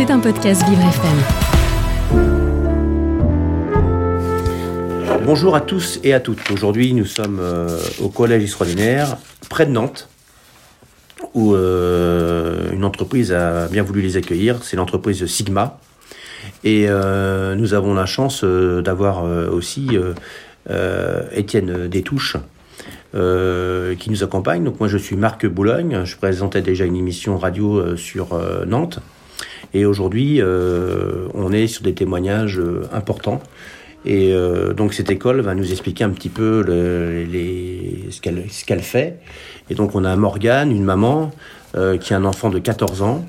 C'est un podcast Vivre FM. Bonjour à tous et à toutes. Aujourd'hui, nous sommes euh, au Collège extraordinaire, près de Nantes, où euh, une entreprise a bien voulu les accueillir. C'est l'entreprise Sigma. Et euh, nous avons la chance d'avoir aussi Étienne Détouche, qui nous accompagne. Donc moi je suis Marc Boulogne, je présentais déjà une émission radio sur Nantes. Et aujourd'hui euh, on est sur des témoignages euh, importants. Et euh, donc cette école va nous expliquer un petit peu ce qu'elle fait. Et donc on a Morgane, une maman, qui a un enfant de 14 ans.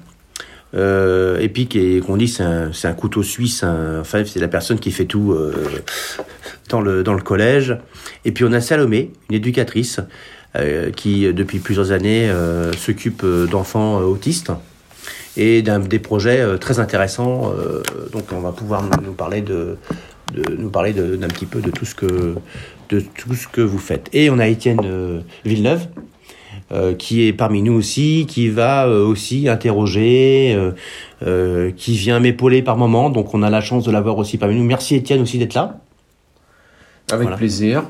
Et puis qu'on dit c'est un, couteau suisse, un- enfin c'est la personne qui fait tout dans, le, dans le collège. Et puis on a Salomé, une éducatrice, qui depuis plusieurs années s'occupe d'enfants autistes et des projets euh, très intéressants. euh, donc on va pouvoir nous, parler de, de nous parler d'un petit peu de tout ce que de tout ce que vous faites. Et on a Étienne euh, Villeneuve euh, qui est parmi nous aussi, qui va euh, aussi interroger, euh, euh, qui vient m'épauler par moment. Donc on a la chance de l'avoir aussi parmi nous. Merci Étienne aussi d'être là. Avec Voilà. plaisir.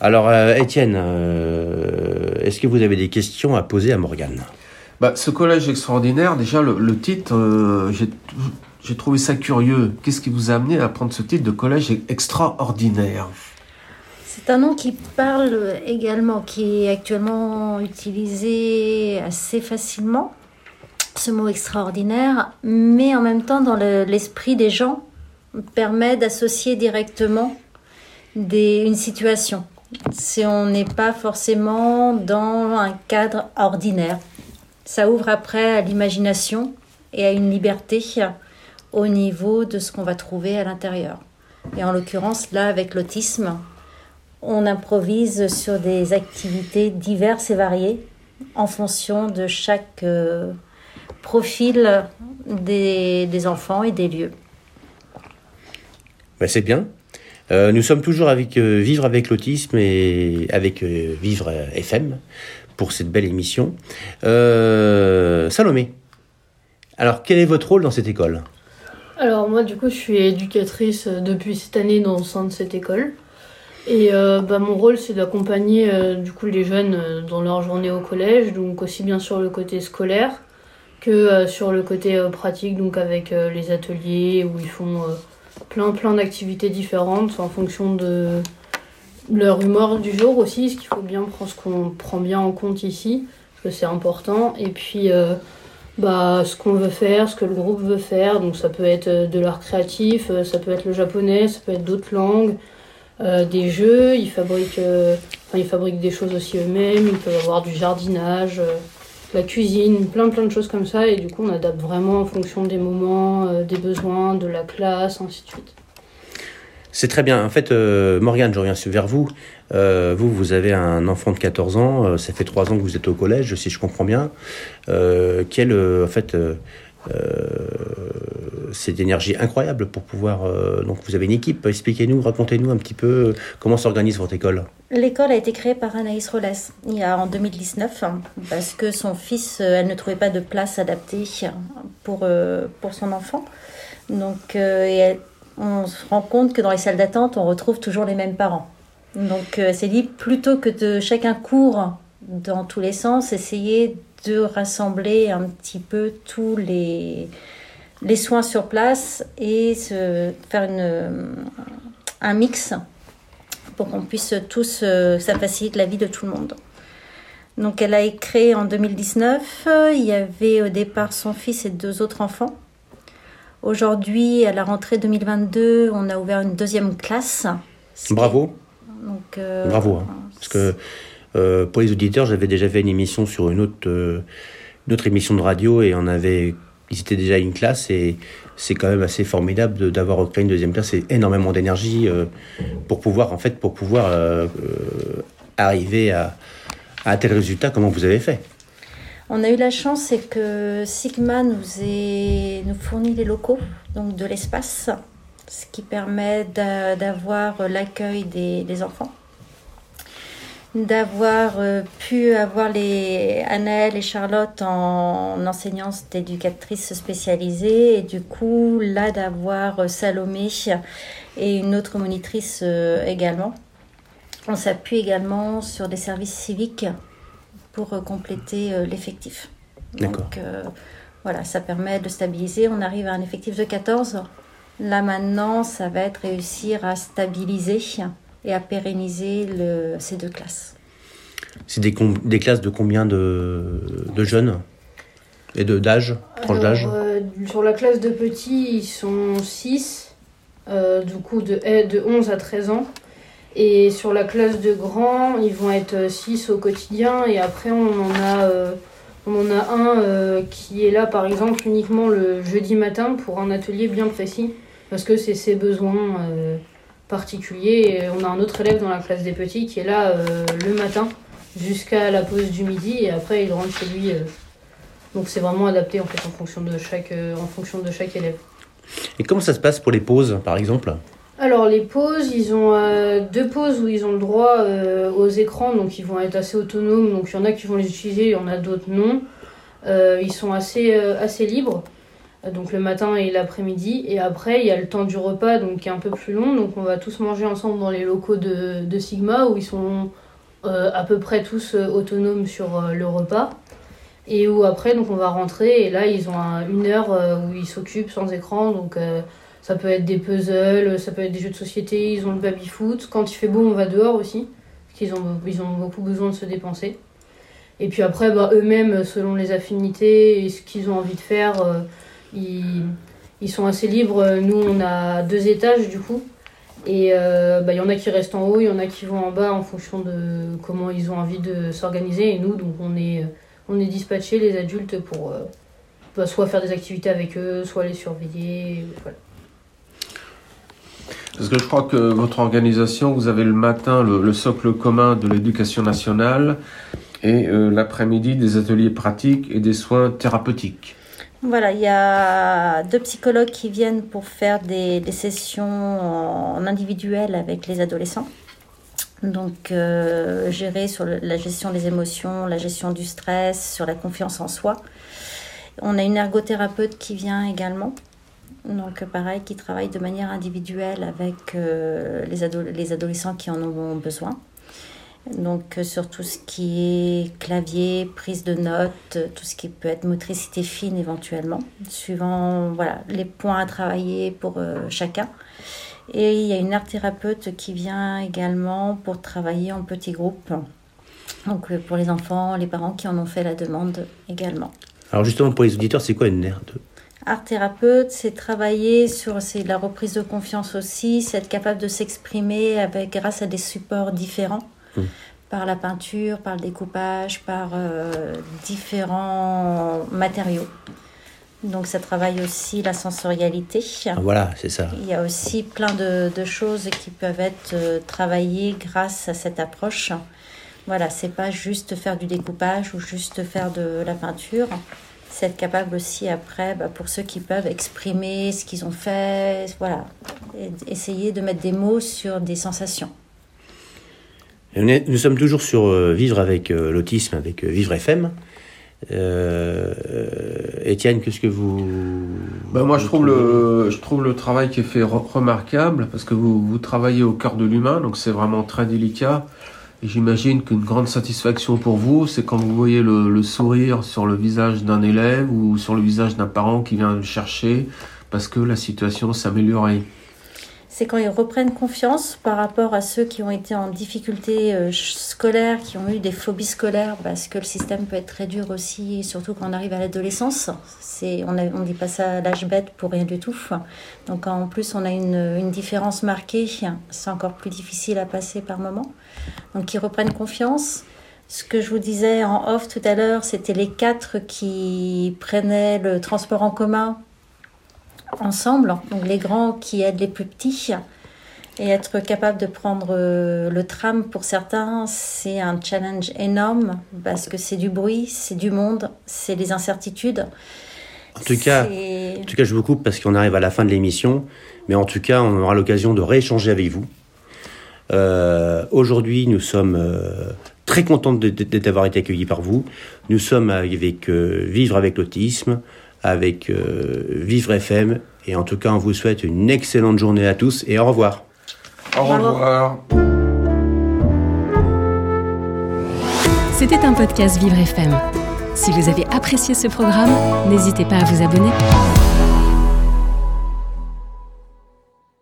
Alors euh, Étienne, euh, est-ce que vous avez des questions à poser à Morgane? Bah, ce collège extraordinaire, déjà le, titre, euh, j'ai trouvé ça curieux. Qu'est-ce qui vous a amené à prendre ce titre de collège extraordinaire? C'est un nom qui parle également, qui est actuellement utilisé assez facilement, ce mot extraordinaire, mais en même temps dans le- l'esprit des gens permet d'associer directement une situation. Si on n'est pas forcément dans un cadre ordinaire, ça ouvre après à l'imagination et à une liberté au niveau de ce qu'on va trouver à l'intérieur. Et en l'occurrence, là, avec l'autisme, on improvise sur des activités diverses et variées en fonction de chaque euh, profil des, enfants et des lieux. Ben, C'est bien. Euh, nous sommes toujours avec euh, Vivre avec l'autisme et avec Vivre FM pour cette belle émission. Euh, Salomé, alors quel est votre rôle dans cette école? Alors moi du coup je suis éducatrice euh, depuis cette année dans le sein de cette école. Et euh, bah, mon rôle c'est d'accompagner du coup les jeunes dans leur journée au collège, donc aussi bien sur le côté scolaire que sur le côté pratique, donc avec les ateliers où ils font plein plein d'activités différentes en fonction de leur humeur du jour aussi, ce qu'il faut bien prendre, ce qu'on prend bien en compte ici, parce que c'est important. Et puis euh, bah, ce qu'on veut faire, ce que le groupe veut faire. Donc ça peut être euh, de l'art créatif, euh, ça peut être le japonais, ça peut être d'autres langues, des jeux. Ils fabriquent, ils fabriquent des choses aussi eux-mêmes. Ils peuvent avoir du jardinage, la cuisine, plein plein de choses comme ça. Et du coup, on adapte vraiment en fonction des moments, des besoins, de la classe, ainsi de suite. C'est très bien. En fait, euh, Morgane, je reviens vers vous. Euh, vous, vous avez un enfant de 14 ans. euh, ça fait 3 ans que vous êtes au collège, si je comprends bien. Euh, quelle, en fait, euh, euh, cette énergie incroyable pour pouvoir. donc, vous avez une équipe. Expliquez-nous, racontez-nous un petit peu comment s'organise votre école. L'école a été créée par Anaïs Rollès il y a en 2019 hein, parce que son fils, elle ne trouvait pas de place adaptée pour, pour son enfant. Donc, elle- on se rend compte que dans les salles d'attente, on retrouve toujours les mêmes parents. Donc, euh, s'est dit plutôt que de chacun court dans tous les sens, essayer de rassembler un petit peu tous les, les soins sur place et se faire un mix pour qu'on puisse tous, euh, ça facilite la vie de tout le monde. Donc elle a été créée en 2019. Il y avait au départ son fils et deux autres enfants. Aujourd'hui, à la rentrée 2022, on a ouvert une deuxième classe. Bravo, Donc, euh, bravo. hein. parce que euh, pour les auditeurs, j'avais déjà fait une émission sur une autre, euh, une autre émission de radio et on avait. Ils étaient déjà une classe et c'est quand même assez formidable d'avoir créé une deuxième classe. C'est énormément d'énergie pour pouvoir, en fait, pour pouvoir arriver à, à un tel résultat. Comment vous avez fait On a eu la chance, c'est que Sigma nous, fournit les locaux, donc de l'espace, ce qui permet d'a- d'avoir l'accueil des, enfants. d'avoir euh, pu avoir les Anaël et Charlotte en, enseignance d'éducatrice spécialisée et du coup là d'avoir euh, Salomé et une autre monitrice euh, également. On s'appuie également sur des services civiques pour compléter l'effectif. D'accord. Donc voilà, ça permet de stabiliser. On arrive à un effectif de 14. Là maintenant, ça va être réussir à stabiliser et à pérenniser le, ces deux classes. C'est des, des, classes de combien de, de jeunes et de d'âge, tranche d'âge? Euh, Sur la classe de petits, ils sont 6, euh, du coup de, eh, de 11 à 13 ans. Et sur la classe de grands, ils vont être 6 au quotidien. Et après, on en a, euh, on en a un qui est là, par exemple, uniquement le jeudi matin pour un atelier bien précis. Parce que c'est ses besoins particulier. Et on a un autre élève dans la classe des petits qui est là euh, le matin jusqu'à la pause du midi et après il rentre chez lui. Euh. Donc c'est vraiment adapté en fait en fonction de chaque, euh, en fonction de chaque élève. Et comment ça se passe pour les pauses par exemple? Alors les pauses, ils ont deux pauses où ils ont le droit aux écrans, donc ils vont être assez autonomes. Donc il y en a qui vont les utiliser, il y en a d'autres non. ils sont assez, assez libres donc le matin et l'après-midi. Et après, il y a le temps du repas, donc qui est un peu plus long. Donc on va tous manger ensemble dans les locaux de, Sigma, où ils sont euh, à peu près tous euh, autonomes sur euh, le repas. Et où après, donc on va rentrer, et là, ils ont une heure où ils s'occupent sans écran. Donc ça peut être des puzzles, ça peut être des jeux de société, ils ont le baby-foot. Quand il fait beau, on va dehors aussi, parce qu'ils ont, ils ont beaucoup besoin de se dépenser. Et puis après, bah, eux-mêmes, selon les affinités et ce qu'ils ont envie de faire, ils, sont assez libres. Nous, on a deux étages du coup. Et euh, bah, il y en a qui restent en haut, il y en a qui vont en bas en fonction de comment ils ont envie de s'organiser. Et nous, donc, on est, on est dispatchés, les adultes, pour euh, bah, soit faire des activités avec eux, soit les surveiller. Parce que je crois que votre organisation, vous avez le matin le, socle commun de l'éducation nationale et euh, l'après-midi des ateliers pratiques et des soins thérapeutiques. Voilà, il y a deux psychologues qui viennent pour faire des, sessions en individuel avec les adolescents. Donc, euh, gérer sur la gestion des émotions, la gestion du stress, sur la confiance en soi. On a une ergothérapeute qui vient également. Donc, pareil, qui travaille de manière individuelle avec euh, les, les adolescents qui en ont besoin. Donc euh, sur tout ce qui est clavier, prise de notes, tout ce qui peut être motricité fine éventuellement, suivant voilà, les points à travailler pour euh, chacun. Et il y a une art thérapeute qui vient également pour travailler en petits groupes. Donc euh, pour les enfants, les parents qui en ont fait la demande également. Alors justement pour les auditeurs, c'est quoi une art Art thérapeute, c'est travailler sur c'est la reprise de confiance aussi, c'est être capable de s'exprimer avec grâce à des supports différents par la peinture, par le découpage, par euh, différents matériaux. Donc ça travaille aussi la sensorialité. Ah, voilà, c'est ça. Il y a aussi plein de, choses qui peuvent être euh, travaillées grâce à cette approche. Voilà, c'est pas juste faire du découpage ou juste faire de la peinture. C'est être capable aussi après, bah, pour ceux qui peuvent exprimer ce qu'ils ont fait, voilà, essayer de mettre des mots sur des sensations. Nous sommes toujours sur euh, Vivre avec euh, l'autisme, avec euh, Vivre FM. Euh, Étienne, qu'est-ce que vous... Ben moi, je trouve, le, je trouve le travail qui est fait remarquable parce que vous, vous travaillez au cœur de l'humain, donc c'est vraiment très délicat. J'imagine qu'une grande satisfaction pour vous, c'est quand vous voyez le, le, sourire sur le visage d'un élève ou sur le visage d'un parent qui vient le chercher parce que la situation s'améliorait c'est quand ils reprennent confiance par rapport à ceux qui ont été en difficulté euh, scolaire, qui ont eu des phobies scolaires, parce que le système peut être très dur aussi, surtout quand on arrive à l'adolescence. C'est, on ne dit pas ça l'âge bête pour rien du tout. Donc en plus, on a une, une différence marquée, c'est encore plus difficile à passer par moment. Donc ils reprennent confiance. Ce que je vous disais en off tout à l'heure, c'était les quatre qui prenaient le transport en commun ensemble, donc les grands qui aident les plus petits. Et être capable de prendre euh, le tram pour certains, c'est un challenge énorme parce que c'est du bruit, c'est du monde, c'est des incertitudes. En tout, cas, en tout cas, je vous coupe parce qu'on arrive à la fin de l'émission, mais en tout cas, on aura l'occasion de rééchanger avec vous. Euh, Aujourd'hui, nous sommes euh, très contents d'avoir été accueillis par vous. Nous sommes avec euh, Vivre avec l'autisme, avec euh, Vivre FM, et en tout cas, on vous souhaite une excellente journée à tous et au revoir. Au revoir. C'était un podcast Vivre FM. Si vous avez apprécié ce programme, n'hésitez pas à vous abonner.